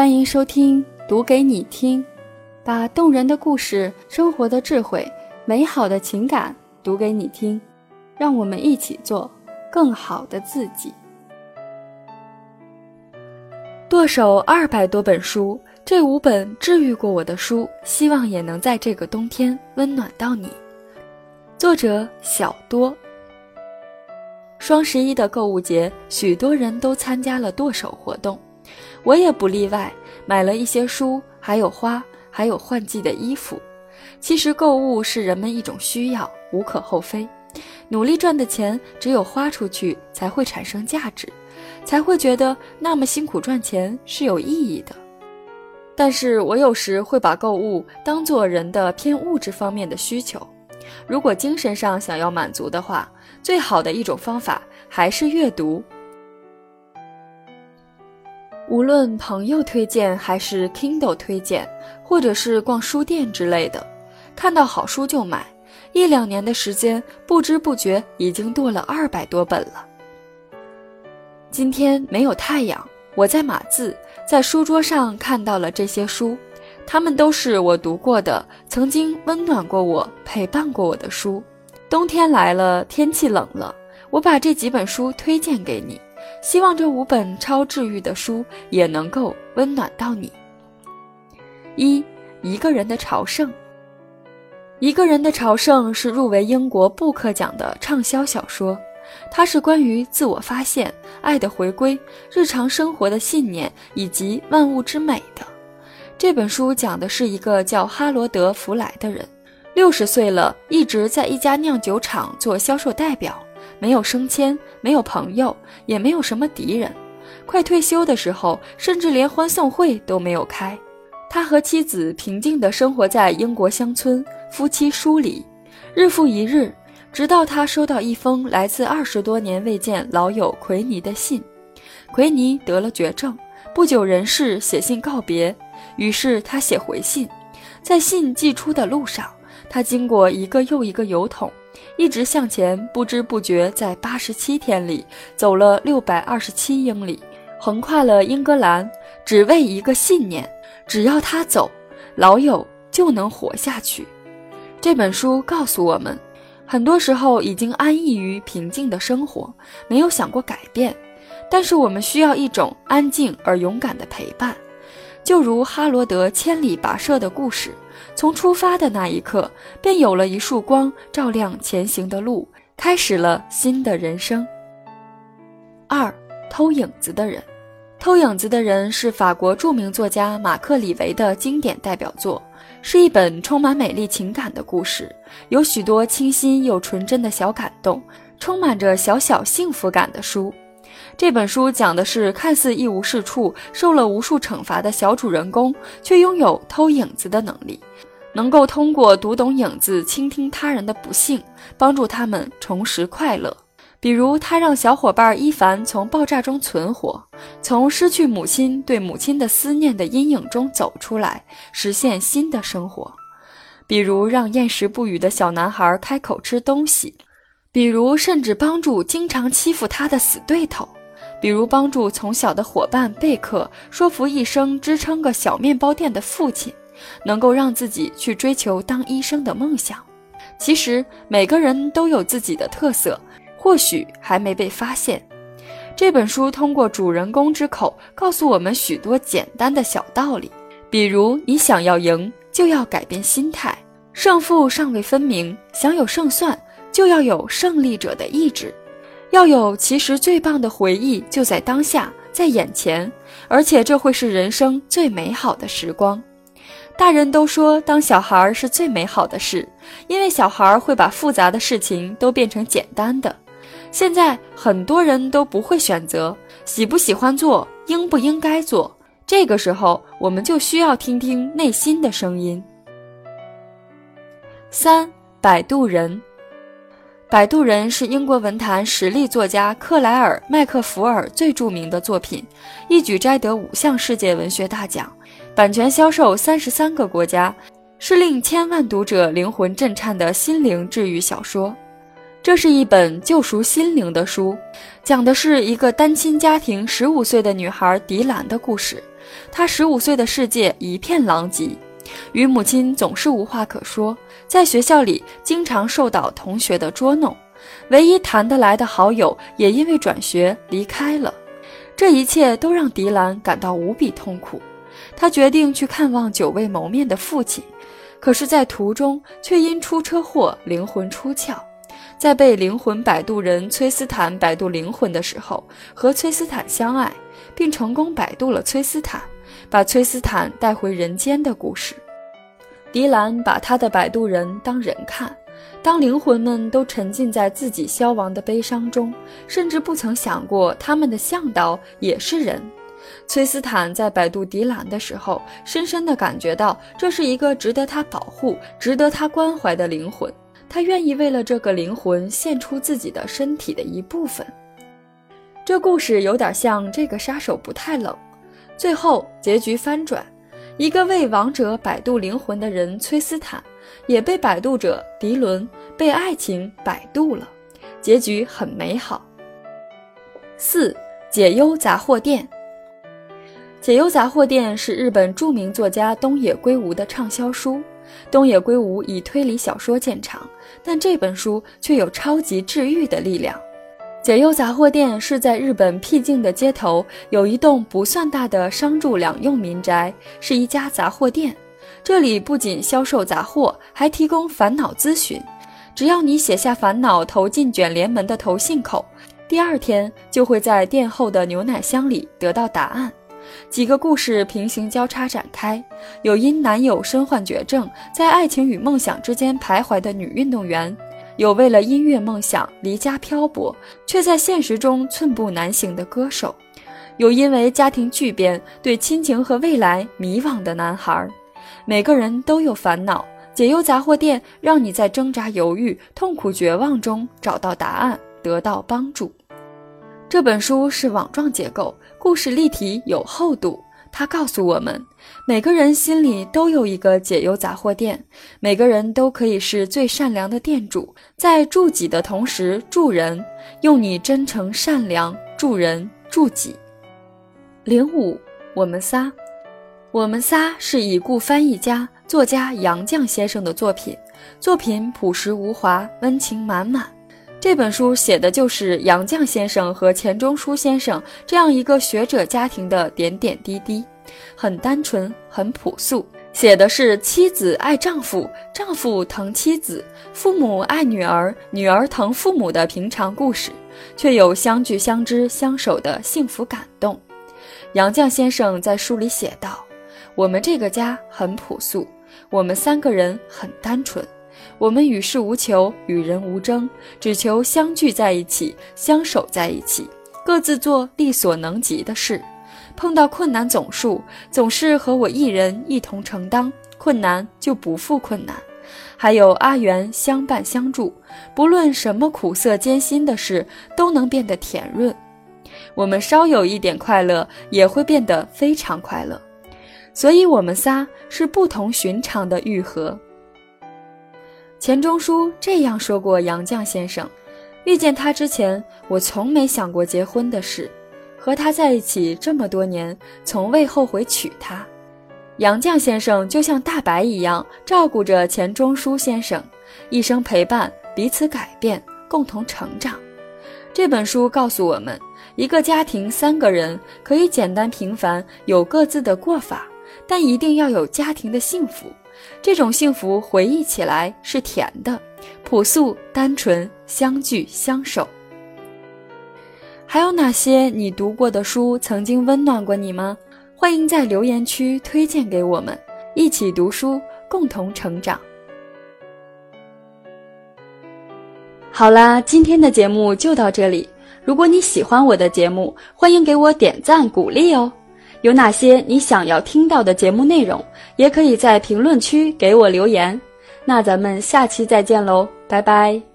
欢迎收听《读给你听》，把动人的故事、生活的智慧、美好的情感读给你听，让我们一起做更好的自己。剁手二百多本书，这五本治愈过我的书，希望也能在这个冬天温暖到你。作者小多。双十一的购物节，许多人都参加了剁手活动，我也不例外，买了一些书，还有花，还有换季的衣服。其实购物是人们一种需要，无可厚非。努力赚的钱，只有花出去才会产生价值，才会觉得那么辛苦赚钱是有意义的。但是我有时会把购物当做人的偏物质方面的需求。如果精神上想要满足的话，最好的一种方法还是阅读。无论朋友推荐还是 Kindle 推荐，或者是逛书店之类的，看到好书就买。一两年的时间，不知不觉已经剁了二百多本了。今天没有太阳，我在码字，在书桌上看到了这些书。他们都是我读过的，曾经温暖过我、陪伴过我的书。冬天来了，天气冷了，我把这几本书推荐给你，希望这五本超治愈的书也能够温暖到你。一一个人的朝圣，一个人的朝圣是入围英国布克奖的畅销小说，它是关于自我发现、爱的回归、日常生活的信念以及万物之美的。这本书讲的是一个叫哈罗德·弗莱的人，六十岁了，一直在一家酿酒厂做销售代表，没有升迁，没有朋友，也没有什么敌人。快退休的时候，甚至连欢送会都没有开。他和妻子平静地生活在英国乡村，夫妻疏离，日复一日，直到他收到一封来自二十多年未见老友奎尼的信。奎尼得了绝症，不久人世，写信告别。于是他写回信，在信寄出的路上，他经过一个又一个油桶，一直向前，不知不觉在八十七天里走了六百二十七英里，横跨了英格兰，只为一个信念：只要他走，老友就能活下去。这本书告诉我们，很多时候已经安逸于平静的生活，没有想过改变，但是我们需要一种安静而勇敢的陪伴。就如哈罗德千里跋涉的故事，从出发的那一刻，便有了一束光照亮前行的路，开始了新的人生。二偷影子的人，偷影子的人是法国著名作家马克·李维的经典代表作，是一本充满美丽情感的故事，有许多清新又纯真的小感动，充满着小小幸福感的书。这本书讲的是看似一无是处、受了无数惩罚的小主人公，却拥有偷影子的能力，能够通过读懂影子，倾听他人的不幸，帮助他们重拾快乐。比如，他让小伙伴伊凡从爆炸中存活，从失去母亲对母亲的思念的阴影中走出来，实现新的生活；比如，让厌食不语的小男孩开口吃东西。比如，甚至帮助经常欺负他的死对头；比如，帮助从小的伙伴贝克说服一生支撑个小面包店的父亲，能够让自己去追求当医生的梦想。其实，每个人都有自己的特色，或许还没被发现。这本书通过主人公之口，告诉我们许多简单的小道理，比如，你想要赢，就要改变心态；胜负尚未分明，想有胜算。就要有胜利者的意志，要有其实最棒的回忆就在当下，在眼前，而且这会是人生最美好的时光。大人都说当小孩是最美好的事，因为小孩会把复杂的事情都变成简单的。现在很多人都不会选择喜不喜欢做，应不应该做，这个时候我们就需要听听内心的声音。三，摆渡人。《摆渡人》是英国文坛实力作家克莱尔·麦克福尔最著名的作品，一举摘得五项世界文学大奖，版权销售三十三个国家，是令千万读者灵魂震颤的心灵治愈小说。这是一本救赎心灵的书，讲的是一个单亲家庭十五岁的女孩迪兰的故事。她十五岁的世界一片狼藉，与母亲总是无话可说，在学校里经常受到同学的捉弄，唯一谈得来的好友也因为转学离开了。这一切都让迪兰感到无比痛苦。他决定去看望久未谋面的父亲，可是，在途中却因出车祸灵魂出窍。在被灵魂摆渡人崔斯坦摆渡灵魂的时候，和崔斯坦相爱，并成功摆渡了崔斯坦，把崔斯坦带回人间的故事。迪兰把他的摆渡人当人看，当灵魂们都沉浸在自己消亡的悲伤中，甚至不曾想过他们的向导也是人。崔斯坦在摆渡迪兰的时候，深深地感觉到这是一个值得他保护、值得他关怀的灵魂。他愿意为了这个灵魂献出自己的身体的一部分。这故事有点像这个杀手不太冷。最后结局翻转，一个为王者摆渡灵魂的人崔斯坦，也被摆渡者迪伦被爱情摆渡了，结局很美好。四解忧杂货店。解忧杂货店是日本著名作家东野圭吾的畅销书。东野圭吾以推理小说见长，但这本书却有超级治愈的力量。解忧杂货店是在日本僻静的街头，有一栋不算大的商住两用民宅，是一家杂货店。这里不仅销售杂货，还提供烦恼咨询。只要你写下烦恼，投进卷帘门的投信口，第二天就会在店后的牛奶箱里得到答案。几个故事平行交叉展开，有因男友身患绝症，在爱情与梦想之间徘徊的女运动员，有为了音乐梦想离家漂泊，却在现实中寸步难行的歌手，有因为家庭巨变对亲情和未来迷惘的男孩。每个人都有烦恼，解忧杂货店让你在挣扎、犹豫、痛苦、绝望中找到答案，得到帮助。这本书是网状结构。故事立体有厚度，他告诉我们，每个人心里都有一个解忧杂货店，每个人都可以是最善良的店主，在助己的同时助人，用你真诚善良助人助己。零五，我们仨，我们仨是已故翻译家作家杨绛先生的作品，作品朴实无华，温情满满。这本书写的就是杨绛先生和钱钟书先生这样一个学者家庭的点点滴滴，很单纯，很朴素。写的是妻子爱丈夫，丈夫疼妻子，父母爱女儿，女儿疼父母的平常故事，却有相聚、相知、相守的幸福感动。杨绛先生在书里写道：“我们这个家很朴素，我们三个人很单纯。”我们与世无求，与人无争，只求相聚在一起，相守在一起，各自做力所能及的事。碰到困难总数，总是和我一人一同承担，困难就不负困难。还有阿元相伴相助，不论什么苦涩艰辛的事，都能变得甜润。我们稍有一点快乐，也会变得非常快乐。所以，我们仨是不同寻常的愈合。钱钟书这样说过杨绛先生：“遇见他之前，我从没想过结婚的事，和他在一起这么多年，从未后悔娶她。”杨绛先生就像大白一样照顾着钱钟书先生，一生陪伴，彼此改变，共同成长。这本书告诉我们，一个家庭三个人可以简单平凡，有各自的过法，但一定要有家庭的幸福。这种幸福回忆起来是甜的，朴素单纯，相聚相守。还有哪些你读过的书曾经温暖过你吗？欢迎在留言区推荐给我们，一起读书，共同成长。好啦，今天的节目就到这里。如果你喜欢我的节目，欢迎给我点赞鼓励哦。有哪些你想要听到的节目内容，也可以在评论区给我留言。那咱们下期再见喽，拜拜。